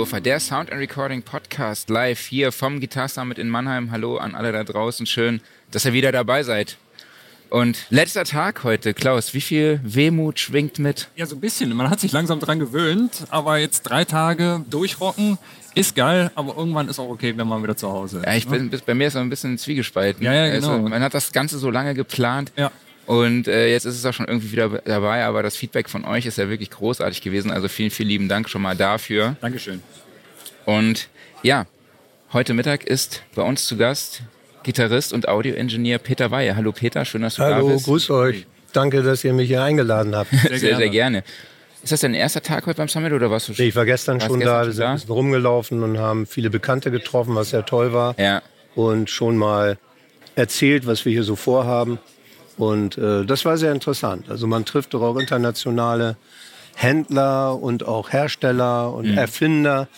Audiosofa, der Sound and Recording Podcast live hier vom Guitar Summit in Mannheim. Hallo an alle da draußen. Schön, dass ihr wieder dabei seid. Und letzter Tag heute, Klaus, wie viel Wehmut schwingt mit? Ja, so ein bisschen. Man hat sich langsam dran gewöhnt, aber jetzt drei Tage durchrocken ist geil, aber irgendwann ist auch okay, wenn man wieder zu Hause ist. Ja, ich bin, bei mir ist es ein bisschen zwiegespalten. Ja, ja, genau. Also, man hat das Ganze so lange geplant. Ja. Und äh, jetzt ist es auch schon irgendwie wieder dabei, aber das Feedback von euch ist ja wirklich großartig gewesen. Also vielen, vielen lieben Dank schon mal dafür. Dankeschön. Und ja, heute Mittag ist bei uns zu Gast Gitarrist und Audioingenieur Peter Weihe. Hallo Peter, schön, dass du Hallo, da bist. Hallo, grüß euch. Danke, dass ihr mich hier eingeladen habt. Sehr, sehr, sehr gerne. Ist das dein erster Tag heute beim Summit oder warst du schon? Nee, ich war gestern schon gestern da, schon wir sind ein bisschen rumgelaufen und haben viele Bekannte getroffen, was sehr toll war. Ja. Und schon mal erzählt, was wir hier so vorhaben. Und äh, das war sehr interessant. Also man trifft doch auch internationale Händler und auch Hersteller und Mhm. Erfinder.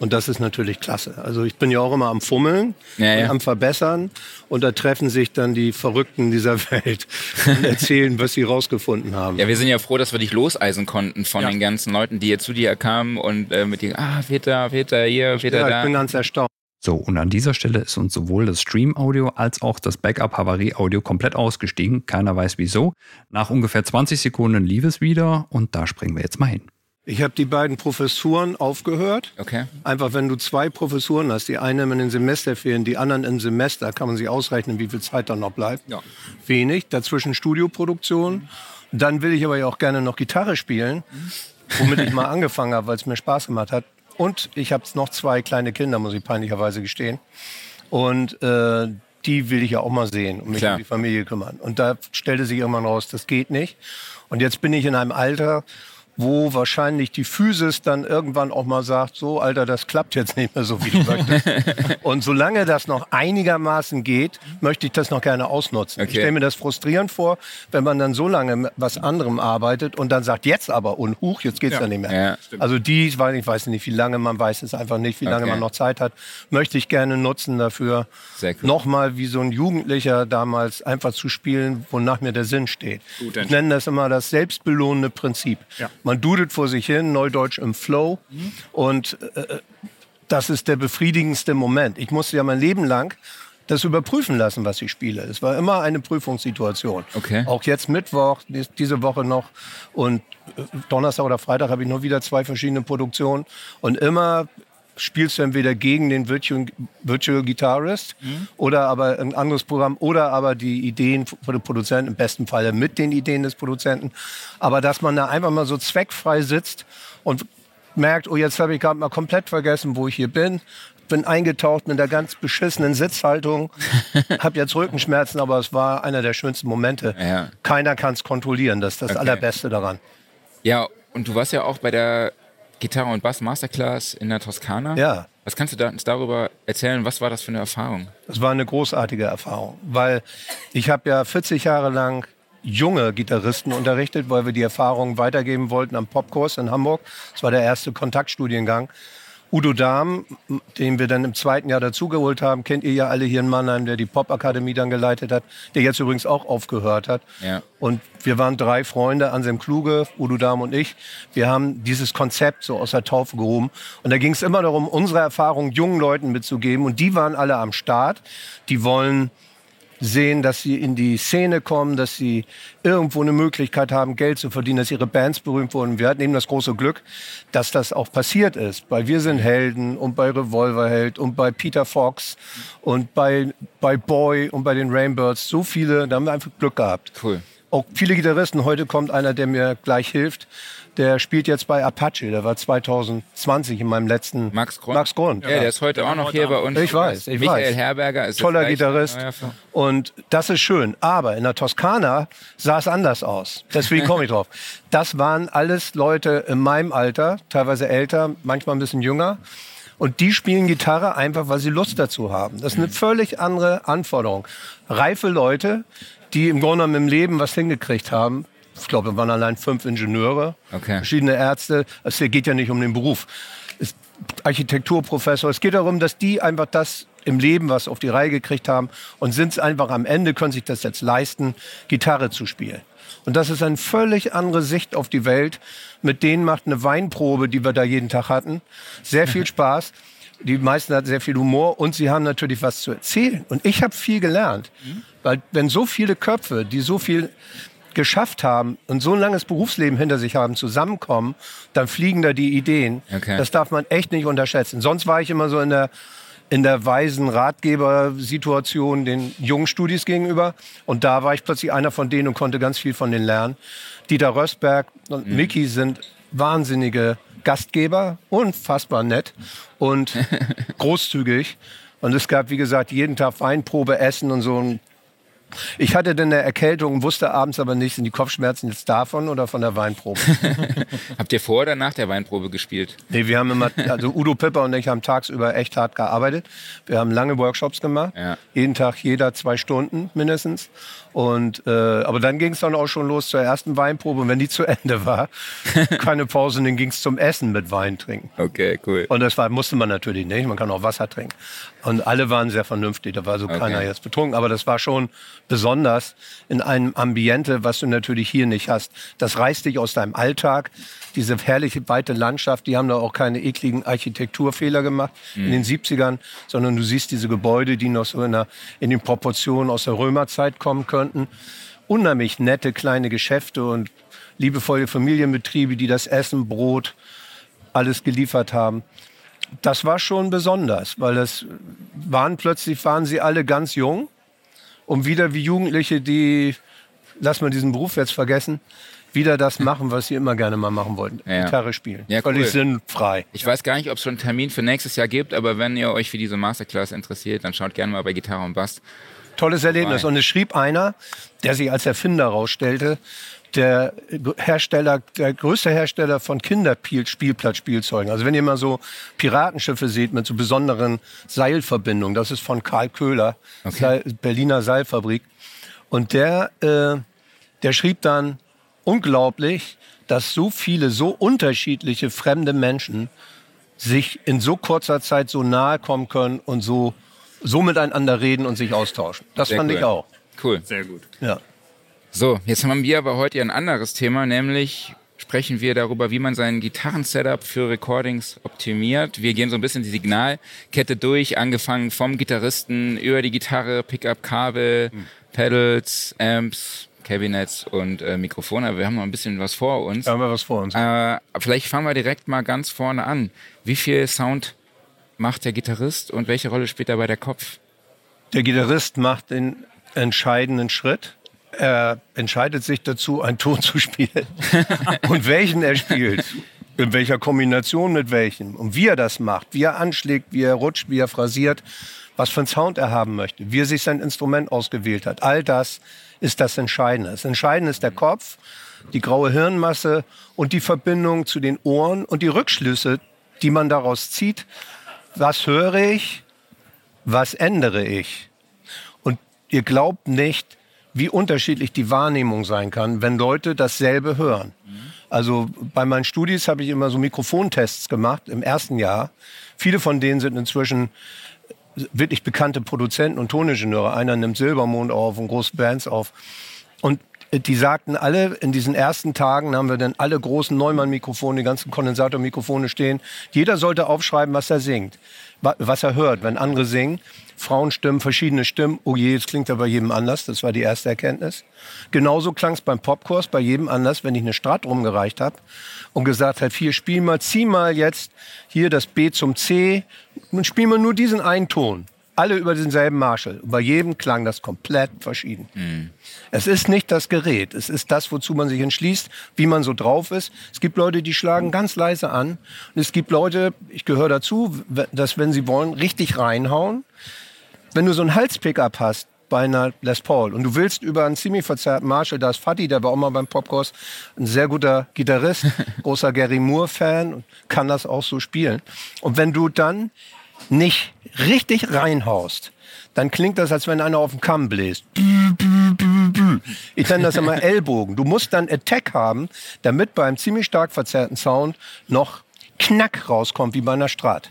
Und das ist natürlich klasse. Also ich bin ja auch immer am Fummeln Ja, ja. und am Verbessern. Und da treffen sich dann die Verrückten dieser Welt und erzählen, was sie rausgefunden haben. Ja, wir sind ja froh, dass wir dich loseisen konnten von Ja. den ganzen Leuten, die jetzt zu dir kamen und äh, mit dir, ah, Peter, Peter hier, Peter Ja, ich da. bin ganz erstaunt. So, und an dieser Stelle ist uns sowohl das Stream-Audio als auch das Backup-Havarie-Audio komplett ausgestiegen. Keiner weiß wieso. Nach ungefähr 20 Sekunden lief es wieder und da springen wir jetzt mal hin. Ich habe die beiden Professuren aufgehört. Okay. Einfach, wenn du zwei Professuren hast, die eine in den Semesterferien, die anderen im Semester, kann man sich ausrechnen, wie viel Zeit dann noch bleibt. Ja. Wenig. Dazwischen Studioproduktion. Dann will ich aber ja auch gerne noch Gitarre spielen, womit ich mal angefangen habe, weil es mir Spaß gemacht hat. Und ich habe noch zwei kleine Kinder, muss ich peinlicherweise gestehen. Und äh, die will ich ja auch mal sehen und mich Klar. um die Familie kümmern. Und da stellte sich irgendwann raus, das geht nicht. Und jetzt bin ich in einem Alter, wo wahrscheinlich die Physis dann irgendwann auch mal sagt, so Alter, das klappt jetzt nicht mehr so, wie du möchtest. und solange das noch einigermaßen geht, möchte ich das noch gerne ausnutzen. Ich Okay. stelle mir das frustrierend vor, wenn man dann so lange mit was anderem arbeitet und dann sagt, jetzt aber und huch, jetzt geht's ja, Ja. nicht mehr. Ja. Also die, ich weiß nicht, ich wie lange man weiß es einfach nicht, wie lange Okay. man noch Zeit hat, möchte ich gerne nutzen dafür, cool. nochmal wie so ein Jugendlicher damals einfach zu spielen, wonach mir der Sinn steht. Gute ich nenne das immer das selbstbelohnende Prinzip. Ja. Man dudelt vor sich hin, neudeutsch im Flow und äh, das ist der befriedigendste Moment. Ich musste ja mein Leben lang das überprüfen lassen, was ich spiele. Es war immer eine Prüfungssituation. Okay. Auch jetzt Mittwoch, dies- diese Woche noch und äh, Donnerstag oder Freitag habe ich nur wieder zwei verschiedene Produktionen und immer spielst du entweder gegen den Virtual, Virtual Guitarist oder aber ein anderes Programm oder aber die Ideen von den Produzenten, im besten Falle mit den Ideen des Produzenten. Aber dass man da einfach mal so zweckfrei sitzt und merkt, oh, jetzt habe ich gerade mal komplett vergessen, wo ich hier bin. Bin eingetaucht mit der ganz beschissenen Sitzhaltung, habe jetzt Rückenschmerzen, aber es war einer der schönsten Momente. Ja. Keiner kann es kontrollieren, das ist das Okay. Allerbeste daran. Ja, und du warst ja auch bei der Gitarre- und Bass Masterclass in der Toskana. Ja. Was kannst du uns darüber erzählen? Was war das für eine Erfahrung? Das war eine großartige Erfahrung, weil ich habe ja 40 Jahre lang junge Gitarristen unterrichtet, weil wir die Erfahrung weitergeben wollten am Popkurs in Hamburg. Das war der erste Kontaktstudiengang. Udo Dahm, den wir dann im zweiten Jahr dazugeholt haben, kennt ihr ja alle hier in Mannheim, der die Popakademie dann geleitet hat, der jetzt übrigens auch aufgehört hat. Ja. Und wir waren drei Freunde, Anselm Kluge, Udo Dahm und ich. Wir haben dieses Konzept so aus der Taufe gehoben. Und da ging es immer darum, unsere Erfahrung jungen Leuten mitzugeben. Und die waren alle am Start. Die wollen sehen, dass sie in die Szene kommen, dass sie irgendwo eine Möglichkeit haben, Geld zu verdienen, dass ihre Bands berühmt wurden. Wir hatten eben das große Glück, dass das auch passiert ist. Bei Wir sind Helden und bei Revolverheld und bei Peter Fox und bei, bei Boy und bei den Rainbirds. So viele, da haben wir einfach Glück gehabt. Cool. Auch viele Gitarristen. Heute kommt einer, der mir gleich hilft. Der spielt jetzt bei Apache. Der war 2020 in meinem letzten. Max Grund? Max Grund. Ja, der ist heute Der auch noch heute hier bei Abend. uns. Ich weiß, ich Michael weiß. Herberger ist Toller Gitarrist. Und das ist schön. Aber in der Toskana sah es anders aus. Deswegen komme ich drauf. Das waren alles Leute in meinem Alter, teilweise älter, manchmal ein bisschen jünger. Und die spielen Gitarre einfach, weil sie Lust dazu haben. Das ist eine völlig andere Anforderung. Reife Leute, die im Grunde genommen im Leben was hingekriegt haben. Ich glaube, wir waren allein fünf Ingenieure, Okay. verschiedene Ärzte. Es geht ja nicht um den Beruf. Es, Architekturprofessor. Es geht darum, dass die einfach das im Leben was auf die Reihe gekriegt haben und sind es einfach am Ende, können sich das jetzt leisten, Gitarre zu spielen. Und das ist eine völlig andere Sicht auf die Welt. Mit denen macht eine Weinprobe, die wir da jeden Tag hatten, sehr viel Spaß. Die meisten hatten sehr viel Humor und sie haben natürlich was zu erzählen. Und ich habe viel gelernt. Weil wenn so viele Köpfe, die so viel geschafft haben und so ein langes Berufsleben hinter sich haben, zusammenkommen, dann fliegen da die Ideen. Okay. Das darf man echt nicht unterschätzen. Sonst war ich immer so in der, in der weisen Ratgebersituation den jungen Studis gegenüber. Und da war ich plötzlich einer von denen und konnte ganz viel von denen lernen. Dieter Rösberg und Mhm. Mickey sind wahnsinnige Gastgeber, unfassbar nett und großzügig. Und es gab, wie gesagt, jeden Tag Weinprobe, Essen und so. Und ich hatte dann eine Erkältung, wusste abends aber nicht, sind die Kopfschmerzen jetzt davon oder von der Weinprobe? Habt ihr vor oder nach der Weinprobe gespielt? nee, wir haben immer, also Udo Pipper und ich haben tagsüber echt hart gearbeitet. Wir haben lange Workshops gemacht. Ja. Jeden Tag, jeder zwei Stunden mindestens. Und, äh, aber dann ging es dann auch schon los zur ersten Weinprobe. Und wenn die zu Ende war, keine Pause, dann ging es zum Essen mit Wein trinken. Okay, cool. Und das war, musste man natürlich nicht. Man kann auch Wasser trinken. Und alle waren sehr vernünftig. Da war so Okay. keiner jetzt betrunken. Aber das war schon besonders in einem Ambiente, was du natürlich hier nicht hast. Das reißt dich aus deinem Alltag. Diese herrliche weite Landschaft, die haben da auch keine ekligen Architekturfehler gemacht in den 70ern, sondern du siehst diese Gebäude, die noch so in, der, in den Proportionen aus der Römerzeit kommen könnten. Unheimlich nette kleine Geschäfte und liebevolle Familienbetriebe, die das Essen, Brot, alles geliefert haben. Das war schon besonders, weil das waren plötzlich waren sie alle ganz jung und wieder wie Jugendliche, die lass mal diesen Beruf jetzt vergessen, wieder das machen, was sie immer gerne mal machen wollten, Ja. Gitarre spielen, Ja, völlig cool. sinnfrei. Ich weiß gar nicht, ob es schon einen Termin für nächstes Jahr gibt, aber wenn ihr euch für diese Masterclass interessiert, dann schaut gerne mal bei Gitarre und Bass. Tolles Erlebnis. Und es schrieb einer, der sich als Erfinder herausstellte, der Hersteller, der größte Hersteller von Kinderspielplatzspielzeugen. Also wenn ihr mal so Piratenschiffe seht mit so besonderen Seilverbindungen, das ist von Karl Köhler, Seil, Berliner Seilfabrik. Und der, äh, der schrieb dann, unglaublich, dass so viele, so unterschiedliche fremde Menschen sich in so kurzer Zeit so nahe kommen können und so, so miteinander reden und sich austauschen. Das Sehr fand cool. ich auch. Cool. Sehr gut. Ja. So, jetzt haben wir aber heute ein anderes Thema, nämlich sprechen wir darüber, wie man sein Gitarrensetup für Recordings optimiert. Wir gehen so ein bisschen die Signalkette durch, angefangen vom Gitarristen über die Gitarre, Pickup-Kabel, Pedals, Amps, Cabinets und äh, Mikrofone. Aber wir haben noch ein bisschen was vor uns. Da haben wir was vor uns. Äh, vielleicht fangen wir direkt mal ganz vorne an. Wie viel Sound macht der Gitarrist und welche Rolle spielt dabei der Kopf? Der Gitarrist macht den entscheidenden Schritt. Er entscheidet sich dazu, einen Ton zu spielen. und welchen er spielt. In welcher Kombination mit welchem. Und wie er das macht, wie er anschlägt, wie er rutscht, wie er phrasiert, was für einen Sound er haben möchte, wie er sich sein Instrument ausgewählt hat. All das ist das Entscheidende. Das Entscheidende ist der Kopf, die graue Hirnmasse und die Verbindung zu den Ohren und die Rückschlüsse, die man daraus zieht. Was höre ich? Was ändere ich? Und ihr glaubt nicht, wie unterschiedlich die Wahrnehmung sein kann, wenn Leute dasselbe hören. Also bei meinen Studis habe ich immer so Mikrofontests gemacht im ersten Jahr. Viele von denen sind inzwischen wirklich bekannte Produzenten und Toningenieure. Einer nimmt Silbermond auf und große Bands auf. Und die sagten alle, in diesen ersten Tagen haben wir dann alle großen Neumann-Mikrofone, die ganzen Kondensatormikrofone stehen. Jeder sollte aufschreiben, was er singt, wa- was er hört, wenn andere singen. Frauenstimmen, verschiedene Stimmen. Oh je, es klingt ja bei jedem anders. Das war die erste Erkenntnis. Genauso klang es beim Popkurs bei jedem anders, wenn ich eine Strat rumgereicht habe und gesagt habe, hier spiel mal, zieh mal jetzt hier das B zum C und spiel mal nur diesen einen Ton. Alle über denselben Marshall. Und bei jedem klang das komplett verschieden. Es ist nicht das Gerät, es ist das, wozu man sich entschließt, wie man so drauf ist. Es gibt Leute, die schlagen ganz leise an. Und es gibt Leute, ich gehöre dazu, dass wenn sie wollen, richtig reinhauen. Wenn du so ein Halspickup hast bei einer Les Paul und du willst über einen ziemlich verzerrten Marshall, da ist Fatih, der war auch mal beim Popkurs, ein sehr guter Gitarrist, großer Gary Moore-Fan und kann das auch so spielen. Und wenn du dann nicht richtig reinhaust, dann klingt das, als wenn einer auf den Kamm bläst. Ich nenne das immer Ellbogen. Du musst dann Attack haben, damit beim ziemlich stark verzerrten Sound noch Knack rauskommt, wie bei einer Strat.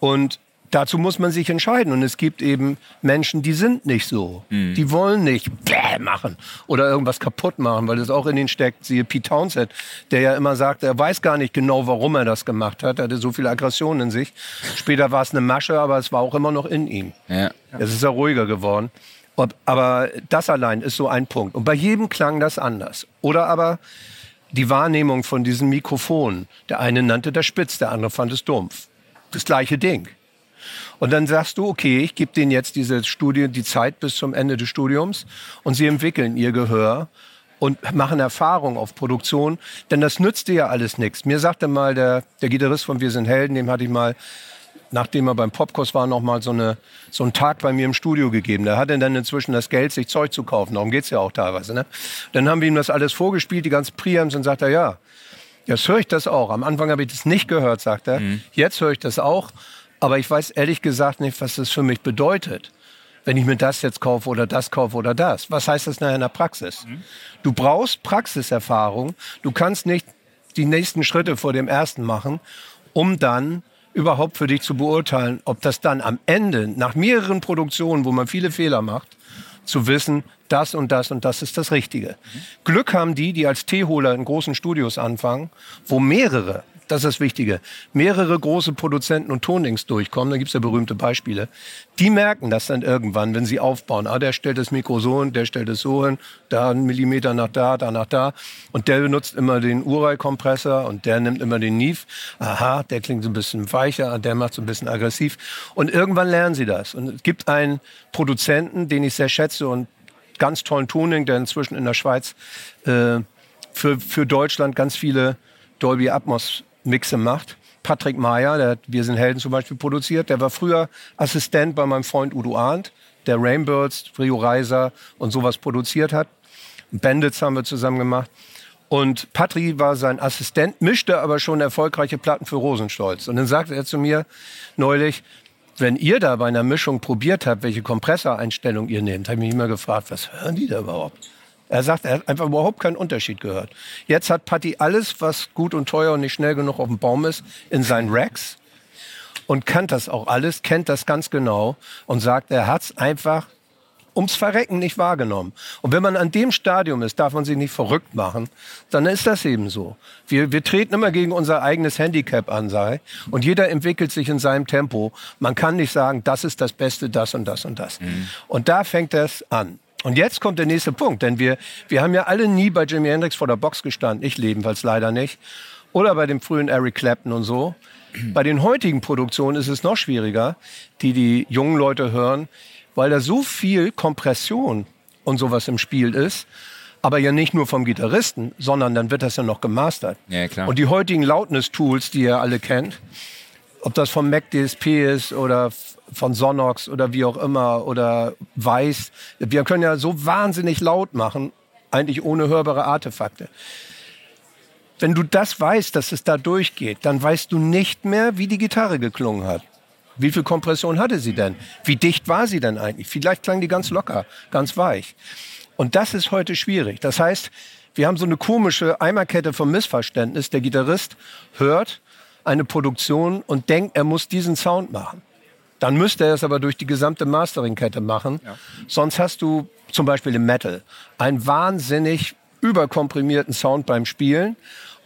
Und dazu muss man sich entscheiden. Und es gibt eben Menschen, die sind nicht so. Mhm. Die wollen nicht bläh machen oder irgendwas kaputt machen, weil das auch in ihnen steckt. Siehe Pete Townsend, der ja immer sagt, er weiß gar nicht genau, warum er das gemacht hat. Er hatte so viel Aggression in sich. Später war es eine Masche, aber es war auch immer noch in ihm. Ja. Es ist ja ruhiger geworden. Aber das allein ist so ein Punkt. Und bei jedem klang das anders. Oder aber die Wahrnehmung von diesem Mikrofon. Der eine nannte das spitz, der andere fand es dumpf. Das gleiche Ding. Und dann sagst du, okay, ich gebe denen jetzt diese Studie, die Zeit bis zum Ende des Studiums und sie entwickeln ihr Gehör und machen Erfahrung auf Produktion, denn das nützt dir ja alles nichts. Mir sagte mal der, der Gitarrist von Wir sind Helden, dem hatte ich mal, nachdem er beim Popkurs war, noch mal so, eine, so einen Tag bei mir im Studio gegeben. Da hat er dann inzwischen das Geld, sich Zeug zu kaufen. Darum geht's ja auch teilweise. Ne? Dann haben wir ihm das alles vorgespielt, die ganzen Preamps, und sagt er, ja, Jetzt höre ich das auch. Am Anfang habe ich das nicht gehört, sagt er. Jetzt höre ich das auch. Aber ich weiß ehrlich gesagt nicht, was das für mich bedeutet. Wenn ich mir das jetzt kaufe oder das kaufe oder das. Was heißt das nachher in der Praxis? Du brauchst Praxiserfahrung. Du kannst nicht die nächsten Schritte vor dem ersten machen, um dann überhaupt für dich zu beurteilen, ob das dann am Ende, nach mehreren Produktionen, wo man viele Fehler macht, zu wissen, das und das und das ist das Richtige. Glück haben die, die als Teeholer in großen Studios anfangen, wo mehrere, das ist das Wichtige, mehrere große Produzenten und Tonings durchkommen, da gibt's ja berühmte Beispiele, die merken das dann irgendwann, wenn sie aufbauen. Ah, der stellt das Mikro so hin, der stellt es so hin, da einen Millimeter nach da, da nach da. Und der benutzt immer den Urai-Kompressor und der nimmt immer den Neve. Aha, der klingt so ein bisschen weicher, der macht so ein bisschen aggressiv. Und irgendwann lernen sie das. Und es gibt einen Produzenten, den ich sehr schätze und ganz tollen Tuning, der inzwischen in der Schweiz äh, für, für Deutschland ganz viele Dolby Atmos Mixe macht. Patrick Meyer, der hat Wir sind Helden zum Beispiel produziert, der war früher Assistent bei meinem Freund Udo Arndt, der Rainbirds, Rio Reiser und sowas produziert hat. Bandits haben wir zusammen gemacht. Und Patri war sein Assistent, mischte aber schon erfolgreiche Platten für Rosenstolz. Und dann sagte er zu mir neulich, wenn ihr da bei einer Mischung probiert habt, welche Kompressoreinstellung ihr nehmt, habe ich mich immer gefragt, was hören die da überhaupt? Er sagt, er hat einfach überhaupt keinen Unterschied gehört. Jetzt hat Patti alles, was gut und teuer und nicht schnell genug auf dem Baum ist, in seinen Racks und kann das auch alles, kennt das ganz genau und sagt, er hat's einfach ums Verrecken nicht wahrgenommen. Und wenn man an dem Stadium ist, darf man sich nicht verrückt machen, dann ist das eben so. Wir, wir treten immer gegen unser eigenes Handicap an, sei. Und jeder entwickelt sich in seinem Tempo. Man kann nicht sagen, das ist das Beste, das und das und das. Und da fängt das an. Und jetzt kommt der nächste Punkt, denn wir, wir haben ja alle nie bei Jimi Hendrix vor der Box gestanden. Ich jedenfalls leider nicht. Oder bei dem frühen Eric Clapton und so. Bei den heutigen Produktionen ist es noch schwieriger, die die jungen Leute hören, weil da so viel Kompression und sowas im Spiel ist. Aber ja nicht nur vom Gitarristen, sondern dann wird das ja noch gemastert. Ja, klar. Und die heutigen Loudness-Tools, die ihr alle kennt, ob das vom Mac DSP ist oder von Sonox oder wie auch immer oder Weiß, wir können ja so wahnsinnig laut machen, eigentlich ohne hörbare Artefakte. Wenn du das weißt, dass es da durchgeht, dann weißt du nicht mehr, wie die Gitarre geklungen hat. Wie viel Kompression hatte sie denn? Wie dicht war sie denn eigentlich? Vielleicht klang die ganz locker, ganz weich. Und das ist heute schwierig. Das heißt, wir haben so eine komische Eimerkette vom Missverständnis. Der Gitarrist hört eine Produktion und denkt, er muss diesen Sound machen. Dann müsste er es aber durch die gesamte Mastering-Kette machen. Sonst hast du zum Beispiel im Metal einen wahnsinnig überkomprimierten Sound beim Spielen.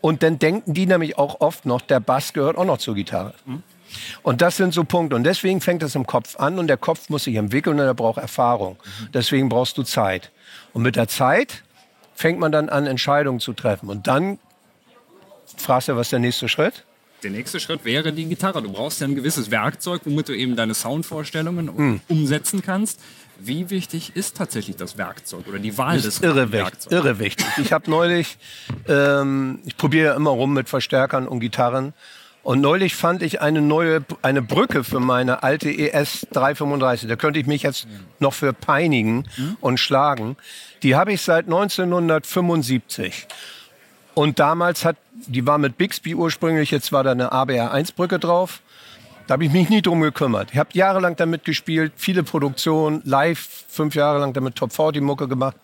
Und dann denken die nämlich auch oft noch, der Bass gehört auch noch zur Gitarre. Und das sind so Punkte. Und deswegen fängt es im Kopf an und der Kopf muss sich entwickeln und er braucht Erfahrung. Deswegen brauchst du Zeit. Und mit der Zeit fängt man dann an, Entscheidungen zu treffen. Und dann fragst du, was ist der nächste Schritt? Der nächste Schritt wäre die Gitarre. Du brauchst ja ein gewisses Werkzeug, womit du eben deine Soundvorstellungen Hm. umsetzen kannst. Wie wichtig ist tatsächlich das Werkzeug oder die Wahl des irre, Werkzeugs? irre wichtig. Ich habe neulich, ähm, ich probiere immer rum mit Verstärkern und Gitarren. Und neulich fand ich eine neue, eine Brücke für meine alte ES 335. Da könnte ich mich jetzt noch für peinigen und schlagen. Die habe ich seit 1975. Und damals hat, die war mit Bixby ursprünglich, jetzt war da eine ABR1-Brücke drauf. Da habe ich mich nie drum gekümmert. Ich habe jahrelang damit gespielt, viele Produktionen, live, fünf Jahre lang damit Top 40 Mucke gemacht.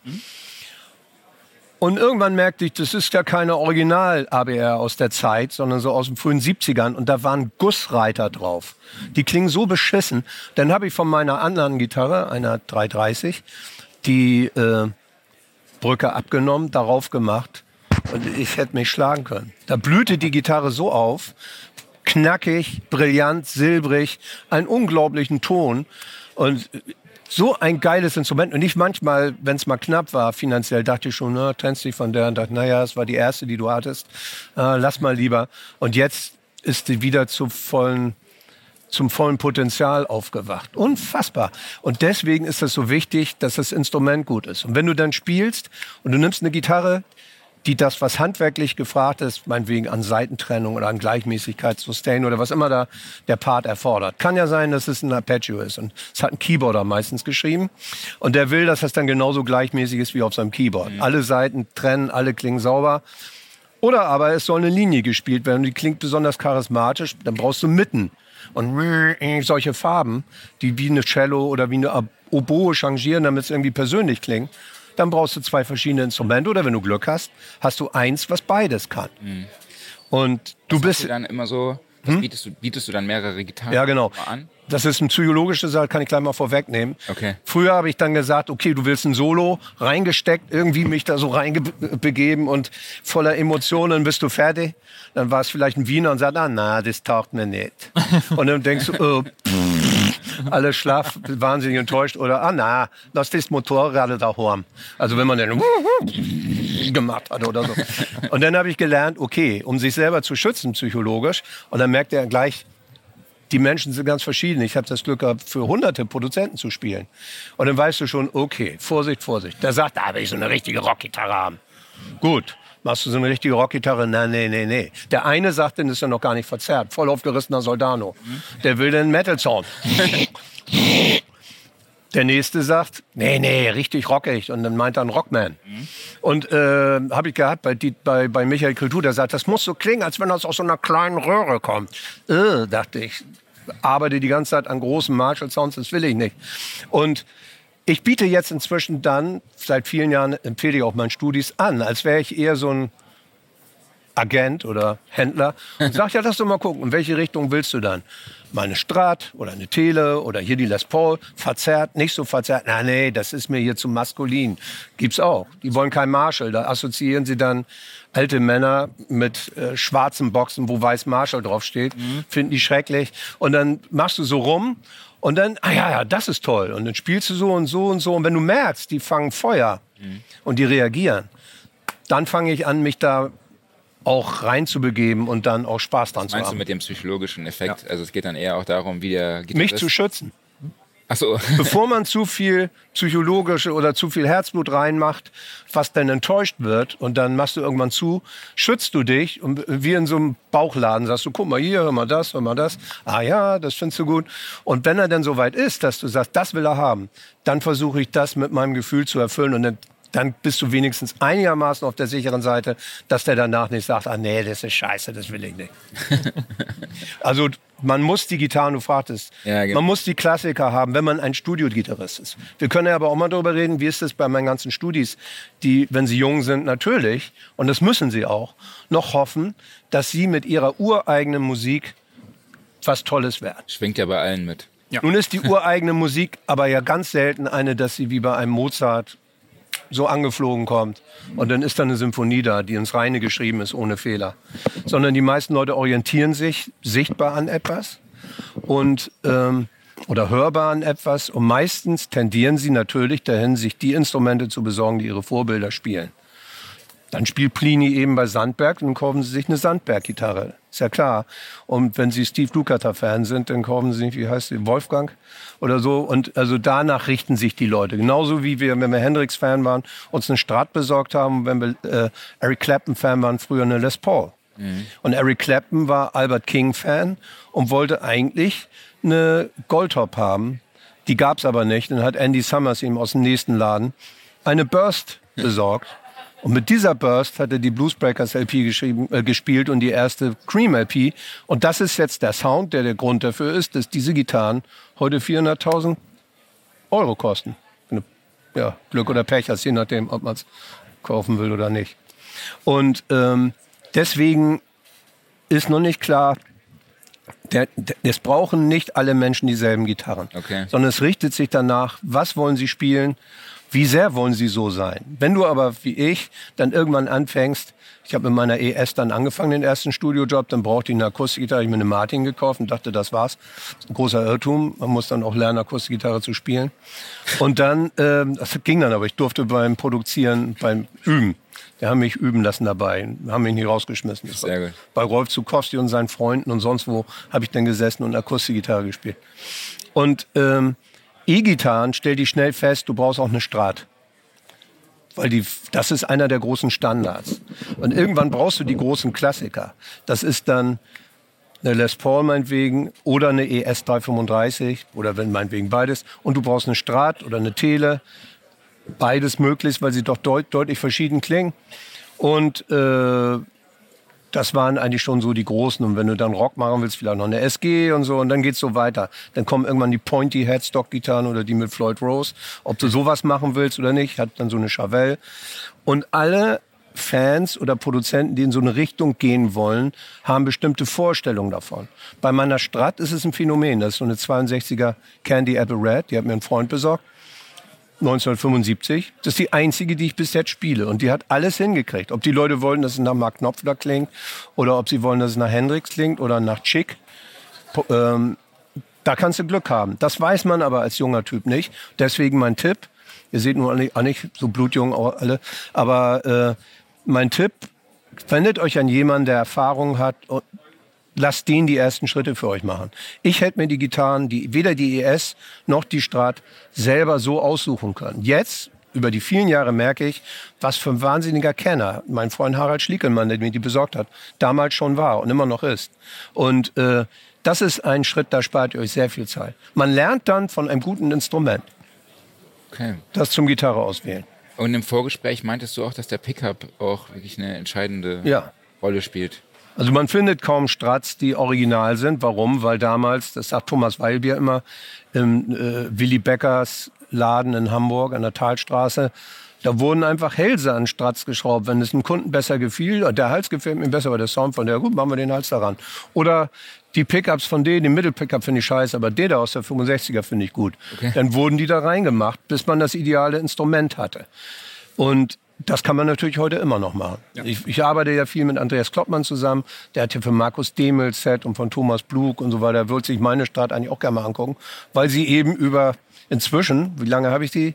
Und irgendwann merkte ich, das ist ja keine Original-ABR aus der Zeit, sondern so aus den frühen 70ern. Und da waren Gussreiter drauf. Die klingen so beschissen. Dann habe ich von meiner anderen Gitarre, einer 330, die äh, Brücke abgenommen, darauf gemacht. Und ich hätte mich schlagen können. Da blühte die Gitarre so auf, knackig, brillant, silbrig, einen unglaublichen Ton. Und so ein geiles Instrument. Und ich manchmal, wenn es mal knapp war, finanziell, dachte ich schon, na, trennst dich von der und dachte, naja, es war die erste, die du hattest. Äh, lass mal lieber. Und jetzt ist sie wieder zu vollen, zum vollen Potenzial aufgewacht. Unfassbar. Und deswegen ist es so wichtig, dass das Instrument gut ist. Und wenn du dann spielst und du nimmst eine Gitarre, die das, was handwerklich gefragt ist, meinetwegen an Seitentrennung oder an Gleichmäßigkeit, Sustain oder was immer da der Part erfordert. Kann ja sein, dass es ein Arpeggio ist und es hat ein Keyboarder meistens geschrieben und der will, dass das dann genauso gleichmäßig ist wie auf seinem Keyboard. Mhm. Alle Seiten trennen, alle klingen sauber. Oder aber es soll eine Linie gespielt werden und die klingt besonders charismatisch, dann brauchst du Mitten und solche Farben, die wie eine Cello oder wie eine Oboe changieren, damit es irgendwie persönlich klingt dann brauchst du zwei verschiedene Instrumente oder wenn du Glück hast, hast du eins, was beides kann. Mhm. Und du was bist du dann immer so, hm? bietest, du, bietest du dann mehrere Gitarren ja, genau. an? Das ist ein psychologischer Saal, kann ich gleich mal vorwegnehmen. Okay. Früher habe ich dann gesagt, okay, du willst ein Solo, reingesteckt, irgendwie mich da so reinbegeben und voller Emotionen bist du fertig. Dann war es vielleicht ein Wiener und sagt, ah, na, das taugt mir nicht. und dann denkst du, oh, alle schlaf, wahnsinnig enttäuscht oder, ah na, das Motorrad da haben. Also wenn man dann gemacht hat oder so. Und dann habe ich gelernt, okay, um sich selber zu schützen psychologisch, und dann merkt er gleich, die Menschen sind ganz verschieden. Ich habe das Glück gehabt, für hunderte Produzenten zu spielen. Und dann weißt du schon, okay, Vorsicht, Vorsicht. Der sagt, da will ich so eine richtige Rockgitarre haben. Gut, machst du so eine richtige Rockgitarre? Nein, nee, nee, nee. Der eine sagt, dann ist er noch gar nicht verzerrt. Voll aufgerissener Soldano. Der will den Metal-Sound. Der nächste sagt, nee, nee, richtig rockig. Und dann meint er einen Rockman. Mhm. Und äh, habe ich gehabt bei, bei, bei Michael Kultur, der sagt, das muss so klingen, als wenn das aus so einer kleinen Röhre kommt. Äh, dachte ich, arbeite die ganze Zeit an großen Marshall-Sounds, das will ich nicht. Und ich biete jetzt inzwischen dann, seit vielen Jahren empfehle ich auch meinen Studis an, als wäre ich eher so ein Agent oder Händler und sage, ja, lass doch mal gucken, in welche Richtung willst du dann? Mal eine Strat oder eine Tele oder hier die Les Paul, verzerrt, nicht so verzerrt. Na nee, das ist mir hier zu maskulin. Gibt's auch. Die wollen kein Marshall. Da assoziieren sie dann alte Männer mit äh, schwarzen Boxen, wo weiß Marshall draufsteht, mhm. finden die schrecklich. Und dann machst du so rum und dann, ah ja, ja, das ist toll. Und dann spielst du so und so und so. Und wenn du merkst, die fangen Feuer mhm. und die reagieren, dann fange ich an, mich da auch reinzubegeben und dann auch Spaß dran Was zu haben. Meinst du mit dem psychologischen Effekt? Ja. Also es geht dann eher auch darum, wie der Gitarrist... Mich zu schützen. So. Bevor man zu viel psychologische oder zu viel Herzblut reinmacht, was dann enttäuscht wird und dann machst du irgendwann zu, schützt du dich und wie in so einem Bauchladen sagst du, guck mal hier, hör mal das, hör mal das. Ah ja, das findest du gut. Und wenn er dann so weit ist, dass du sagst, das will er haben, dann versuche ich das mit meinem Gefühl zu erfüllen und dann dann bist du wenigstens einigermaßen auf der sicheren Seite, dass der danach nicht sagt, ah nee, das ist scheiße, das will ich nicht. also man muss die Gitarren, du fragtest, ja, genau. man muss die Klassiker haben, wenn man ein Studiogitarrist ist. Wir können ja aber auch mal darüber reden, wie ist es bei meinen ganzen Studis, die, wenn sie jung sind, natürlich, und das müssen sie auch, noch hoffen, dass sie mit ihrer ureigenen Musik was Tolles werden. Schwingt ja bei allen mit. Ja. Nun ist die ureigene Musik aber ja ganz selten eine, dass sie wie bei einem Mozart so angeflogen kommt. Und dann ist da eine Symphonie da, die ins Reine geschrieben ist, ohne Fehler. Sondern die meisten Leute orientieren sich sichtbar an etwas und ähm, oder hörbar an etwas. Und meistens tendieren sie natürlich dahin, sich die Instrumente zu besorgen, die ihre Vorbilder spielen. Dann spielt Plini eben bei Sandberg, dann kaufen sie sich eine Sandberg-Gitarre. Ist ja klar. Und wenn sie Steve Lukather-Fan sind, dann kaufen sie wie heißt sie, Wolfgang oder so. Und also danach richten sich die Leute. Genauso wie wir, wenn wir Hendrix-Fan waren, uns einen Strat besorgt haben, wenn wir äh, Eric Clapton-Fan waren, früher eine Les Paul. Mhm. Und Eric Clapton war Albert King-Fan und wollte eigentlich eine Goldtop haben. Die gab's aber nicht. Dann hat Andy Summers ihm aus dem nächsten Laden eine Burst besorgt. Und mit dieser Burst hat er die Bluesbreakers LP geschrieben, äh, gespielt und die erste Cream LP. Und das ist jetzt der Sound, der der Grund dafür ist, dass diese Gitarren heute 400.000 Euro kosten. Ja, Glück oder Pech hast, je nachdem, ob man es kaufen will oder nicht. Und ähm, deswegen ist noch nicht klar, der, der, es brauchen nicht alle Menschen dieselben Gitarren, Okay. sondern es richtet sich danach, was wollen sie spielen, wie sehr wollen sie so sein. Wenn du aber wie ich dann irgendwann anfängst, ich habe mit meiner ES dann angefangen, den ersten Studiojob, dann brauchte ich eine Akustikgitarre, ich mir eine Martin gekauft und dachte, das war's. Ein großer Irrtum, man muss dann auch lernen, Akustikgitarre zu spielen. Und dann, ähm, das ging dann aber, ich durfte beim Produzieren, beim Üben, die haben mich üben lassen dabei, haben mich nicht rausgeschmissen. Sehr gut. Bei Rolf Zukowski und seinen Freunden und sonst wo habe ich dann gesessen und Akustikgitarre gespielt. Und ähm, E-Gitarren, stell die schnell fest, du brauchst auch eine Strat. Weil die, das ist einer der großen Standards. Und irgendwann brauchst du die großen Klassiker. Das ist dann eine Les Paul meinetwegen oder eine ES 335 oder wenn meinetwegen beides. Und du brauchst eine Strat oder eine Tele. Beides möglichst, weil sie doch deut deutlich verschieden klingen. Und äh, das waren eigentlich schon so die großen. Und wenn du dann Rock machen willst, vielleicht noch eine SG und so. Und dann geht's so weiter. Dann kommen irgendwann die Pointy Headstock-Gitarren oder die mit Floyd Rose. Ob du sowas machen willst oder nicht, hat dann so eine Chevelle. Und alle Fans oder Produzenten, die in so eine Richtung gehen wollen, haben bestimmte Vorstellungen davon. Bei meiner Strat ist es ein Phänomen. Das ist so eine 62er Candy Apple Red. Die hat mir ein Freund besorgt. 1975. Das ist die einzige, die ich bis jetzt spiele. Und die hat alles hingekriegt. Ob die Leute wollen, dass es nach Mark Knopfler klingt oder ob sie wollen, dass es nach Hendrix klingt oder nach Chick. Ähm, da kannst du Glück haben. Das weiß man aber als junger Typ nicht. Deswegen mein Tipp. Ihr seht nur auch nicht so blutjung alle. Aber äh, mein Tipp, wendet euch an jemanden, der Erfahrung hat lasst den die ersten Schritte für euch machen. Ich hätte mir die Gitarren, die weder die ES noch die Strat selber so aussuchen können. Jetzt über die vielen Jahre merke ich, was für ein wahnsinniger Kenner mein Freund Harald Schliekelmann, der mir die besorgt hat, damals schon war und immer noch ist. Und äh, das ist ein Schritt, da spart ihr euch sehr viel Zeit. Man lernt dann von einem guten Instrument, Okay. das zum Gitarre auswählen. Und im Vorgespräch meintest du auch, dass der Pickup auch wirklich eine entscheidende Ja. Rolle spielt. Also man findet kaum Strats, die original sind. Warum? Weil damals, das sagt Thomas Weilbier immer, im äh, Willy Beckers Laden in Hamburg an der Talstraße, da wurden einfach Hälse an Strats geschraubt. Wenn es einem Kunden besser gefiel, der Hals gefällt mir besser, aber der Sound von der, gut, machen wir den Hals daran. Oder die Pickups von denen, den Mittelpickup finde ich scheiße, aber der da aus der 65er finde ich gut. Okay. Dann wurden die da reingemacht, bis man das ideale Instrument hatte. Und das kann man natürlich heute immer noch machen. Ich, ich arbeite ja viel mit Andreas Kloppmann zusammen. Der hat ja für Markus Demel Set und von Thomas Blug und so weiter. Würde sich meine Stadt eigentlich auch gerne mal angucken, weil sie eben über inzwischen, wie lange habe ich die?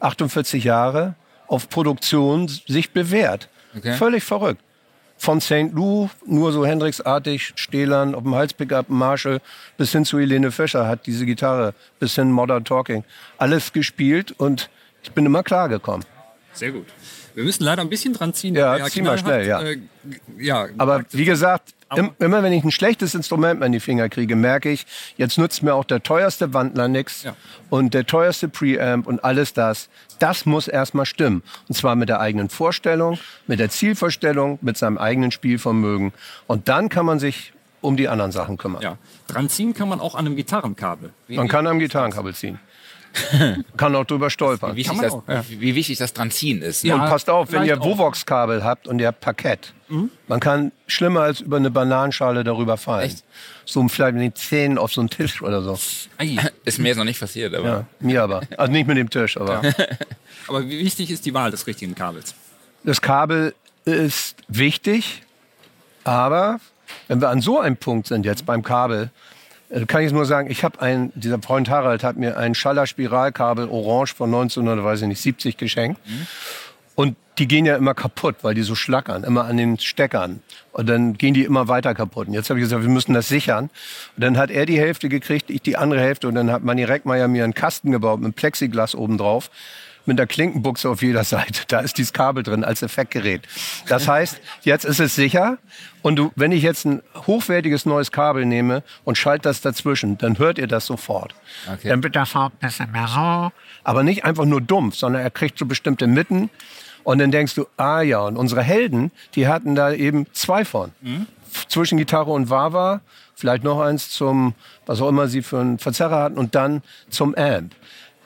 48 Jahre auf Produktion sich bewährt. Okay. Völlig verrückt. Von St. Lou, nur so Hendrix-artig, Stählern, auf dem Halspickup, Marshall, bis hin zu Helene Fischer hat diese Gitarre, bis hin Modern Talking. Alles gespielt und ich bin immer klargekommen. Sehr gut. Wir müssen leider ein bisschen dran ziehen. Ja, er zieh mal schnell, ja. Äh, ja, Aber wie gesagt, Aber- im, immer wenn ich ein schlechtes Instrument in die Finger kriege, merke ich, jetzt nützt mir auch der teuerste Wandler nix Ja. und der teuerste Preamp und alles das. Das muss erstmal stimmen. Und zwar mit der eigenen Vorstellung, mit der Zielvorstellung, mit seinem eigenen Spielvermögen. Und dann kann man sich um die anderen Sachen kümmern. ja. Dran ziehen kann man auch an einem Gitarrenkabel. Man kann am Gitarrenkabel ziehen. kann auch drüber stolpern. Wie wichtig, das, auch, ja. wie wichtig das dran ziehen ist. Ja. Und passt auf, wenn ihr auch. Vovox-Kabel habt und ihr habt Parkett, man kann schlimmer als über eine Bananenschale darüber fallen. Echt? So vielleicht mit den Zähnen auf so einen Tisch oder so. Ist mir jetzt noch nicht passiert, aber Ja, mir aber. Also nicht mit dem Tisch, aber. Aber wie wichtig ist die Wahl des richtigen Kabels? Das Kabel ist wichtig, aber wenn wir an so einem Punkt sind jetzt beim Kabel, kann ich nur sagen, ich habe ein, dieser Freund Harald hat mir ein Schaller-Spiralkabel orange von 1970 geschenkt. Und die gehen ja immer kaputt, weil die so schlackern, immer an den Steckern. Und dann gehen die immer weiter kaputt. Und jetzt habe ich gesagt, wir müssen das sichern. Und dann hat er die Hälfte gekriegt, ich die andere Hälfte. Und dann hat Manni Reckmeier mir einen Kasten gebaut mit Plexiglas oben drauf. Mit der Klinkenbuchse auf jeder Seite. Da ist dieses Kabel drin als Effektgerät. Das heißt, jetzt ist es sicher. Und du, wenn ich jetzt ein hochwertiges neues Kabel nehme und schalte das dazwischen, dann hört ihr das sofort. Okay. Dann wird der Sound ein bisschen mehr so. Aber nicht einfach nur dumpf, sondern er kriegt so bestimmte Mitten. Und dann denkst du, ah ja, und unsere Helden, die hatten da eben zwei von. F- Zwischen Gitarre und Wawa, vielleicht noch eins zum, was auch immer sie für einen Verzerrer hatten, und dann zum Amp.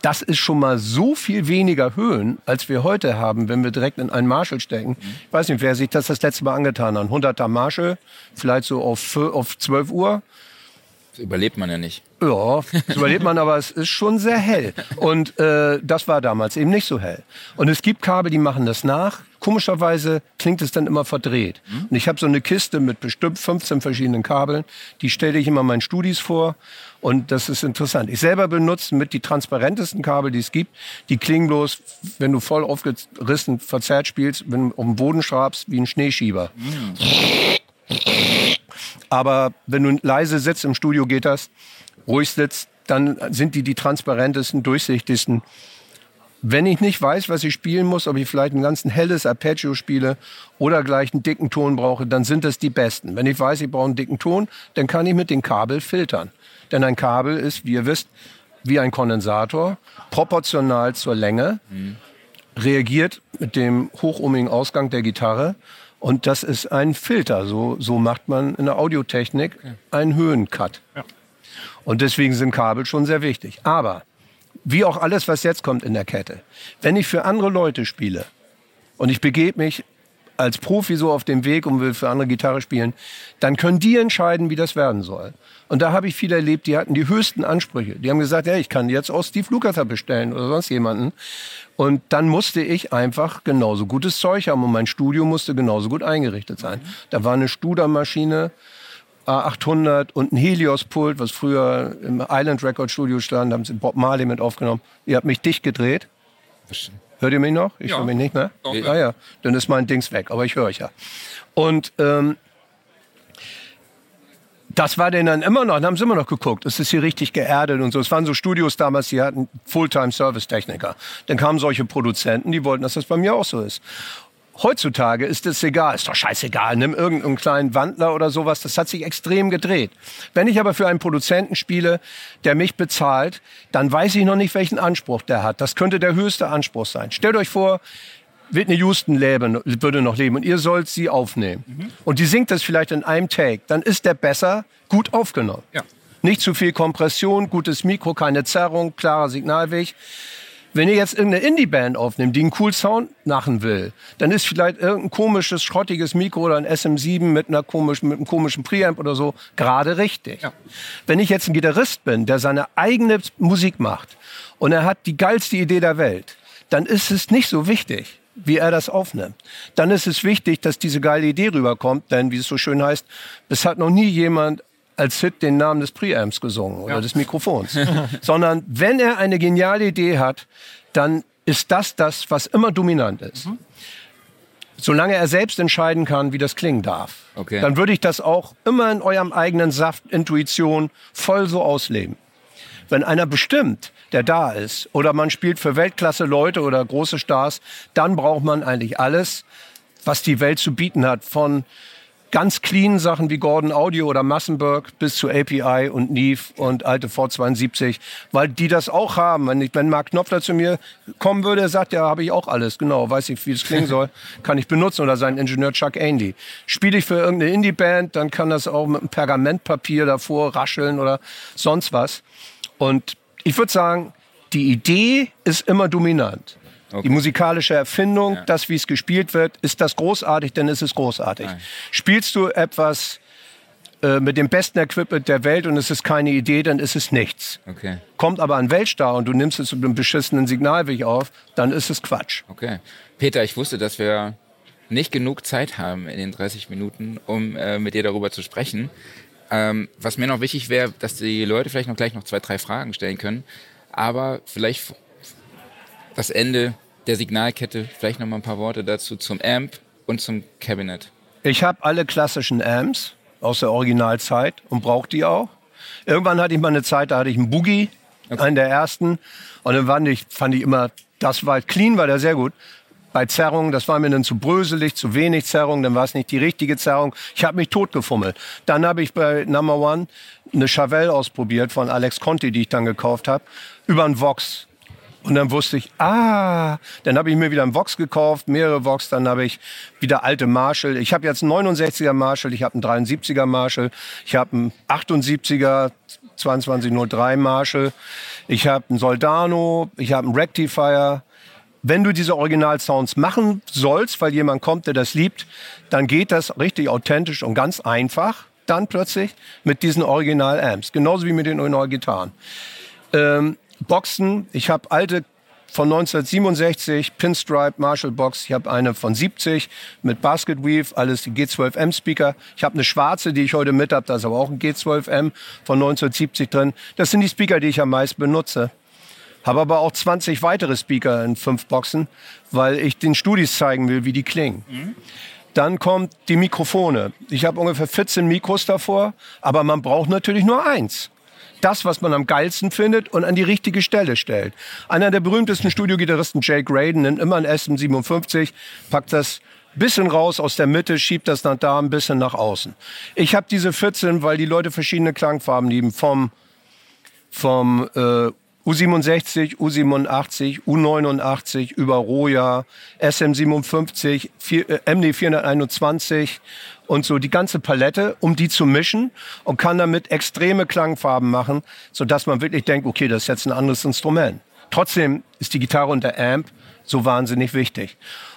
Das ist schon mal so viel weniger Höhen, als wir heute haben, wenn wir direkt in einen Marshall stecken. Ich weiß nicht, wer sich das das letzte Mal angetan hat. 100er Marshall, vielleicht so auf, auf 12 Uhr. Das überlebt man ja nicht. Ja, das überlebt man, aber es ist schon sehr hell. Und äh, das war damals eben nicht so hell. Und es gibt Kabel, die machen das nach. Komischerweise klingt es dann immer verdreht. Und ich habe so eine Kiste mit bestimmt 15 verschiedenen Kabeln. Die stelle ich immer meinen Studis vor. Und das ist interessant. Ich selber benutze mit die transparentesten Kabel, die es gibt. Die klingen bloß, wenn du voll aufgerissen, verzerrt spielst, wenn du auf dem Boden schraubst, wie ein Schneeschieber. Aber wenn du leise sitzt im Studio, geht das. Ruhig sitzt, dann sind die die transparentesten, durchsichtigsten. Wenn ich nicht weiß, was ich spielen muss, ob ich vielleicht ein ganz helles Arpeggio spiele oder gleich einen dicken Ton brauche, dann sind das die besten. Wenn ich weiß, ich brauche einen dicken Ton, dann kann ich mit dem Kabel filtern. Denn ein Kabel ist, wie ihr wisst, wie ein Kondensator, proportional zur Länge, reagiert mit dem hochohmigen Ausgang der Gitarre. Und das ist ein Filter. So, so macht man in der Audiotechnik einen Höhencut. Und deswegen sind Kabel schon sehr wichtig. Aber wie auch alles, was jetzt kommt in der Kette, wenn ich für andere Leute spiele und ich begebe mich als Profi so auf dem Weg und will für andere Gitarre spielen, dann können die entscheiden, wie das werden soll. Und da habe ich viele erlebt, die hatten die höchsten Ansprüche. Die haben gesagt, ja, ich kann jetzt auch Steve Lukather bestellen oder sonst jemanden. Und dann musste ich einfach genauso gutes Zeug haben und mein Studio musste genauso gut eingerichtet sein. Da war eine Studermaschine, A800 und ein Helios-Pult, was früher im Island Record Studio stand, haben sie Bob Marley mit aufgenommen. Ihr habt mich dicht gedreht. Hört ihr mich noch? Ich Ja. höre mich nicht mehr. Doch, ah, ja, dann ist mein Dings weg, aber ich höre euch ja. Und ähm, das war denen dann immer noch, dann haben sie immer noch geguckt, es ist hier richtig geerdet und so. Es waren so Studios damals, die hatten Fulltime-Service-Techniker. Dann kamen solche Produzenten, die wollten, dass das bei mir auch so ist. Heutzutage ist es egal, ist doch scheißegal, nimm irgendeinen kleinen Wandler oder sowas, das hat sich extrem gedreht. Wenn ich aber für einen Produzenten spiele, der mich bezahlt, dann weiß ich noch nicht, welchen Anspruch der hat. Das könnte der höchste Anspruch sein. Stellt euch vor, Whitney Houston leben, würde noch leben und ihr sollt sie aufnehmen. Und die singt das vielleicht in einem Take, dann ist der besser gut aufgenommen. Ja. Nicht zu viel Kompression, gutes Mikro, keine Zerrung, klarer Signalweg. Wenn ihr jetzt irgendeine Indie-Band aufnimmt, die einen cool Sound machen will, dann ist vielleicht irgendein komisches, schrottiges Mikro oder ein SM7 mit, einer komischen, mit einem komischen Preamp oder so gerade richtig. Ja. Wenn ich jetzt ein Gitarrist bin, der seine eigene Musik macht und er hat die geilste Idee der Welt, dann ist es nicht so wichtig, wie er das aufnimmt. Dann ist es wichtig, dass diese geile Idee rüberkommt, denn wie es so schön heißt, es hat noch nie jemand als Hit den Namen des Preamps gesungen oder Ja. des Mikrofons. Sondern wenn er eine geniale Idee hat, dann ist das das, was immer dominant ist. Solange er selbst entscheiden kann, wie das klingen darf, Okay. dann würde ich das auch immer in eurem eigenen Saft, Intuition voll so ausleben. Wenn einer bestimmt, der da ist, oder man spielt für Weltklasse Leute oder große Stars, dann braucht man eigentlich alles, was die Welt zu bieten hat. Von ganz clean Sachen wie Gordon Audio oder Massenberg bis zu API und Neve und alte V72, weil die das auch haben. Wenn, ich, wenn Mark Knopfler zu mir kommen würde, er sagt, ja, habe ich auch alles, genau, weiß ich, wie es klingen soll, kann ich benutzen oder sein Ingenieur Chuck Ainley. Spiele ich für irgendeine Indie-Band, dann kann das auch mit einem Pergamentpapier davor rascheln oder sonst was. Und ich würde sagen, die Idee ist immer dominant. Die musikalische Erfindung, das, wie es gespielt wird, ist das großartig, dann ist es großartig. Spielst du etwas äh, mit dem besten Equipment der Welt und es ist keine Idee, dann ist es nichts. Okay, Kommt aber ein Weltstar und du nimmst es mit einem beschissenen Signalweg auf, dann ist es Quatsch. okay. Peter, ich wusste, dass wir nicht genug Zeit haben in den 30 Minuten, um äh, mit dir darüber zu sprechen. Ähm, was mir noch wichtig wäre, dass die Leute vielleicht noch gleich noch zwei, drei Fragen stellen können. Aber vielleicht das Ende der Signalkette, vielleicht noch mal ein paar Worte dazu zum Amp und zum Cabinet. Ich habe alle klassischen Amps aus der Originalzeit und brauche die auch. Irgendwann hatte ich mal eine Zeit, da hatte ich einen Boogie, einen der ersten. Und dann fand ich, fand ich immer, das war clean, war der sehr gut. Bei Zerrung, das war mir dann zu bröselig, zu wenig Zerrung, dann war es nicht die richtige Zerrung. Ich habe mich totgefummelt. Dann habe ich bei Number One eine Chevelle ausprobiert von Alex Conti, die ich dann gekauft habe, über einen Vox. Und dann wusste ich, ah, dann habe ich mir wieder einen Vox gekauft, mehrere Vox, dann habe ich wieder alte Marshall. Ich habe jetzt einen 69er Marshall, ich habe einen 73er Marshall, ich habe einen 78er 2203 Marshall, ich habe einen Soldano, ich habe einen Rectifier. Wenn du diese Original-Sounds machen sollst, weil jemand kommt, der das liebt, dann geht das richtig authentisch und ganz einfach dann plötzlich mit diesen Original-Amps. Genauso wie mit den Original-Gitarren. Ähm, Boxen, ich habe alte von 1967, Pinstripe Marshall Box. Ich habe eine von 70 mit Basket Weave, alles die G12M Speaker. Ich habe eine schwarze, die ich heute mit habe, da ist aber auch ein G12M von 1970 drin. Das sind die Speaker, die ich am meisten benutze. Habe aber auch 20 weitere Speaker in fünf Boxen, weil ich den Studis zeigen will, wie die klingen. Mhm. Dann kommt die Mikrofone. Ich habe ungefähr 14 Mikros davor, aber man braucht natürlich nur eins das, was man am geilsten findet und an die richtige Stelle stellt. Einer der berühmtesten Studiogitarristen, Jake Graydon, nimmt immer ein SM57, packt das bisschen raus aus der Mitte, schiebt das nach da ein bisschen nach außen. Ich habe diese 14, weil die Leute verschiedene Klangfarben lieben, vom, vom äh, U67, U87, U89 über Roja, SM57, äh, MD 421 und so die ganze Palette, um die zu mischen und kann damit extreme Klangfarben machen, sodass man wirklich denkt, okay, das ist jetzt ein anderes Instrument. Trotzdem ist die Gitarre und der Amp so wahnsinnig wichtig.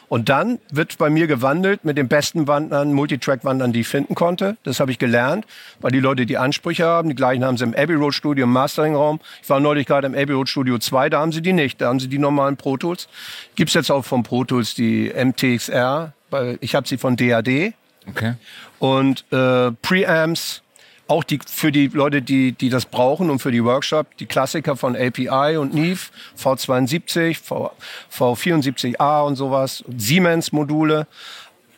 Und dann wird bei mir gewandelt mit den besten Wandlern, Multitrack-Wandlern, die ich finden konnte. Das habe ich gelernt, weil die Leute die Ansprüche haben. Die gleichen haben sie im Abbey Road Studio, im Mastering-Raum. Ich war neulich gerade im Abbey Road Studio 2, da haben sie die nicht. Da haben sie die normalen Pro Tools. Gibt es jetzt auch von Pro Tools die MTXR, weil ich habe sie von DAD. Okay. Und äh, Preamps, auch die, für die Leute, die, die das brauchen und für die Workshop, die Klassiker von API und Neve, V72, v, V74A und sowas, Siemens-Module,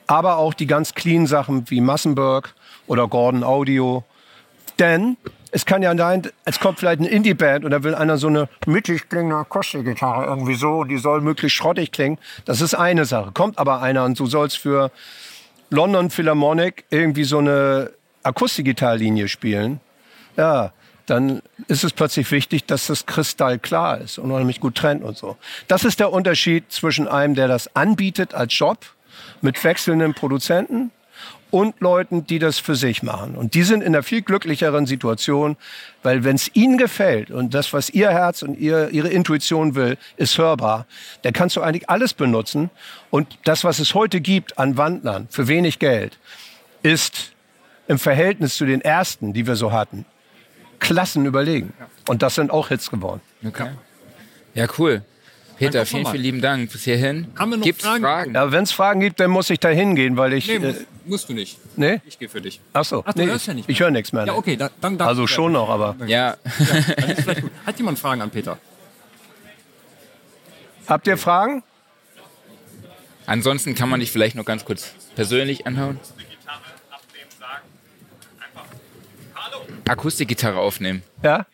aber auch die ganz clean Sachen wie Massenberg oder Gordon Audio. Denn es kann ja sein, es kommt vielleicht eine Indie-Band und da will einer so eine mittig klingende Akustikgitarre irgendwie so und die soll möglichst schrottig klingen. Das ist eine Sache. Kommt aber einer und du sollst für London Philharmonic irgendwie so eine Akustikgitarlinie spielen, ja, dann ist es plötzlich wichtig, dass das kristallklar ist und unheimlich gut trennt und so. Das ist der Unterschied zwischen einem, der das anbietet als Job mit wechselnden Produzenten und Leuten, die das für sich machen. Und die sind in einer viel glücklicheren Situation, weil wenn es ihnen gefällt und das, was ihr Herz und ihr, ihre Intuition will, ist hörbar, dann kannst du eigentlich alles benutzen. Und das, was es heute gibt an Wandlern für wenig Geld, ist im Verhältnis zu den ersten, die wir so hatten, Klassen überlegen. Und das sind auch Hits geworden. Okay. Ja, cool. Peter, vielen, vielen lieben Dank bis hierhin. Haben wir noch Gibt's Fragen? Fragen? Ja, wenn es Fragen gibt, dann muss ich da hingehen, weil ich. Nee, äh, musst, du nicht. nee? Ich gehe für dich. Ach so. Ach, du nee, hörst ja nicht ich mehr. höre nichts mehr. Ja, nee. okay, da, dann darf Also schon noch, aber. Ja, gut. Hat jemand Fragen an Peter? Habt ihr Fragen? ansonsten kann man dich vielleicht noch ganz kurz persönlich anhauen. Akustikgitarre aufnehmen. Ja?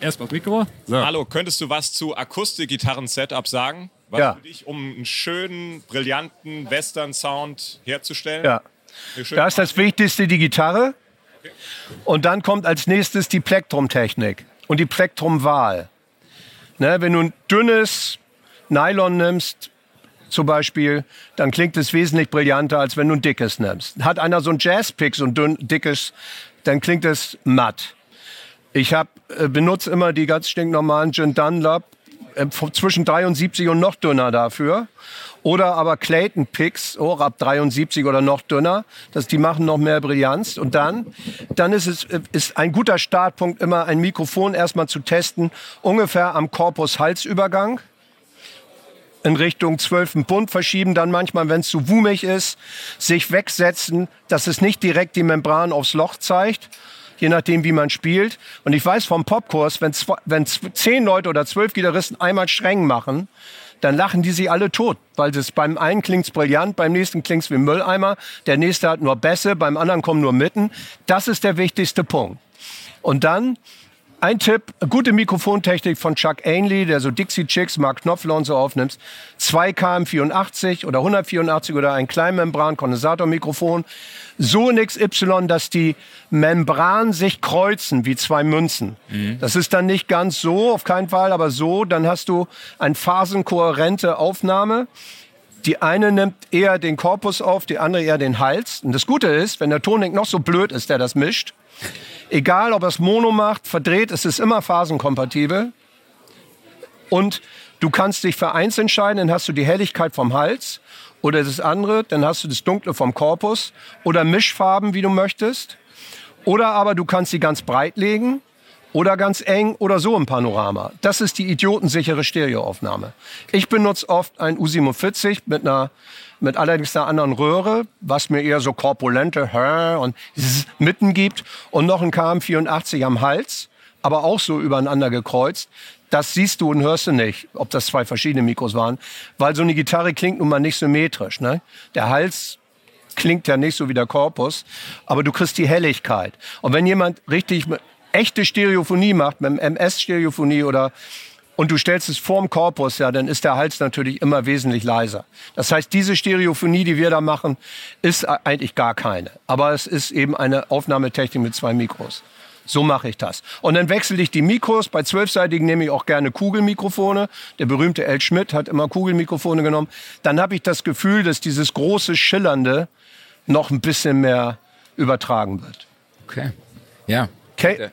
Erstmal Mikro. So. Hallo, könntest du was zu Akustikgitarren-Setup sagen? Was Ja. für dich, um einen schönen, brillanten Western-Sound herzustellen? Ja. Da ist das Wichtigste die Gitarre. Und dann kommt als nächstes die Plektrumtechnik und die Plektrumwahl. Ne, wenn du ein dünnes Nylon nimmst, zum Beispiel, dann klingt es wesentlich brillanter, als wenn du ein dickes nimmst. Hat einer so ein Jazzpick, so ein dünn, dickes, dann klingt es matt. Ich hab, äh, benutze immer die ganz stinknormalen Gin Dunlop, äh, zwischen 73 und noch dünner dafür. Oder aber Clayton Picks, auch ab 73 oder noch dünner. Das, die machen noch mehr Brillanz. Und dann, dann ist es äh, ist ein guter Startpunkt, immer ein Mikrofon erstmal zu testen, ungefähr am Korpus-Halsübergang in Richtung 12 Pfund verschieben, dann manchmal, wenn es zu wumig ist, sich wegsetzen, dass es nicht direkt die Membran aufs Loch zeigt, je nachdem, wie man spielt. Und ich weiß vom Popkurs, wenn, wenn zehn Leute oder zwölf Gitarristen einmal streng machen, dann lachen die sich alle tot, weil das beim einen klingt's brillant, beim nächsten klingt's wie Mülleimer, der nächste hat nur Bässe, beim anderen kommen nur Mitten. Das ist der wichtigste Punkt. Und dann ein Tipp, gute Mikrofontechnik von Chuck Ainley, der so Dixie Chicks, Mark Knopfler und so aufnimmt. 2 KM84 oder 184 oder ein Kleinmembran-Kondensatormikrofon. So ein XY, dass die Membran sich kreuzen wie zwei Münzen. Das ist dann nicht ganz so, auf keinen Fall, aber so. Dann hast du eine phasenkohärente Aufnahme Die eine nimmt eher den Korpus auf, die andere eher den Hals. Und das Gute ist, wenn der Tonik noch so blöd ist, der das mischt, egal ob er es Mono macht, verdreht, es ist immer phasenkompatibel. Und du kannst dich für eins entscheiden, dann hast du die Helligkeit vom Hals oder das andere, dann hast du das Dunkle vom Korpus oder Mischfarben, wie du möchtest. Oder aber du kannst sie ganz breit legen oder ganz eng oder so im Panorama. Das ist die idiotensichere Stereoaufnahme. Ich benutze oft ein U47 mit einer mit allerdings einer anderen Röhre, was mir eher so korpulente Hör und mitten gibt und noch ein KM84 am Hals, aber auch so übereinander gekreuzt. Das siehst du und hörst du nicht, ob das zwei verschiedene Mikros waren, weil so eine Gitarre klingt nun mal nicht symmetrisch. Ne? Der Hals klingt ja nicht so wie der Korpus, aber du kriegst die Helligkeit. Und wenn jemand richtig echte Stereophonie macht, mit MS-Stereophonie oder und du stellst es vorm Korpus, ja, dann ist der Hals natürlich immer wesentlich leiser. Das heißt, diese Stereophonie, die wir da machen, ist eigentlich gar keine. Aber es ist eben eine Aufnahmetechnik mit zwei Mikros. So mache ich das. Und dann wechsle ich die Mikros. Bei zwölfseitigen nehme ich auch gerne Kugelmikrofone. Der berühmte El Schmidt hat immer Kugelmikrofone genommen. Dann habe ich das Gefühl, dass dieses große Schillernde noch ein bisschen mehr übertragen wird. Okay. Ja. Okay.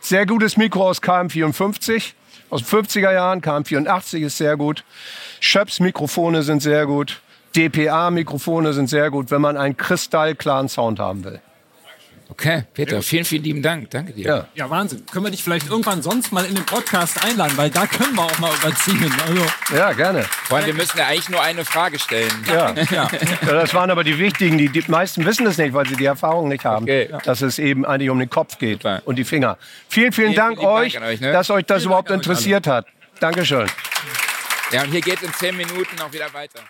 Sehr gutes Mikro aus KM54 aus den 50er Jahren. KM84 ist sehr gut. Schöps Mikrofone sind sehr gut. DPA Mikrofone sind sehr gut, wenn man einen kristallklaren Sound haben will. Okay, Peter, vielen, vielen lieben Dank. Danke dir. Ja. ja, Wahnsinn. Können wir dich vielleicht irgendwann sonst mal in den Podcast einladen, weil da können wir auch mal überziehen. Also. Ja, gerne. Vor allem, wir müssen ja eigentlich nur eine Frage stellen. Ja. ja. Das waren aber die wichtigen. Die, die meisten wissen es nicht, weil sie die Erfahrung nicht haben, okay. dass es eben eigentlich um den Kopf geht Super. und die Finger. Vielen, vielen, vielen Dank vielen euch, Dank euch ne? dass euch das vielen überhaupt interessiert hat. Dankeschön. Ja, und hier geht es in zehn Minuten auch wieder weiter.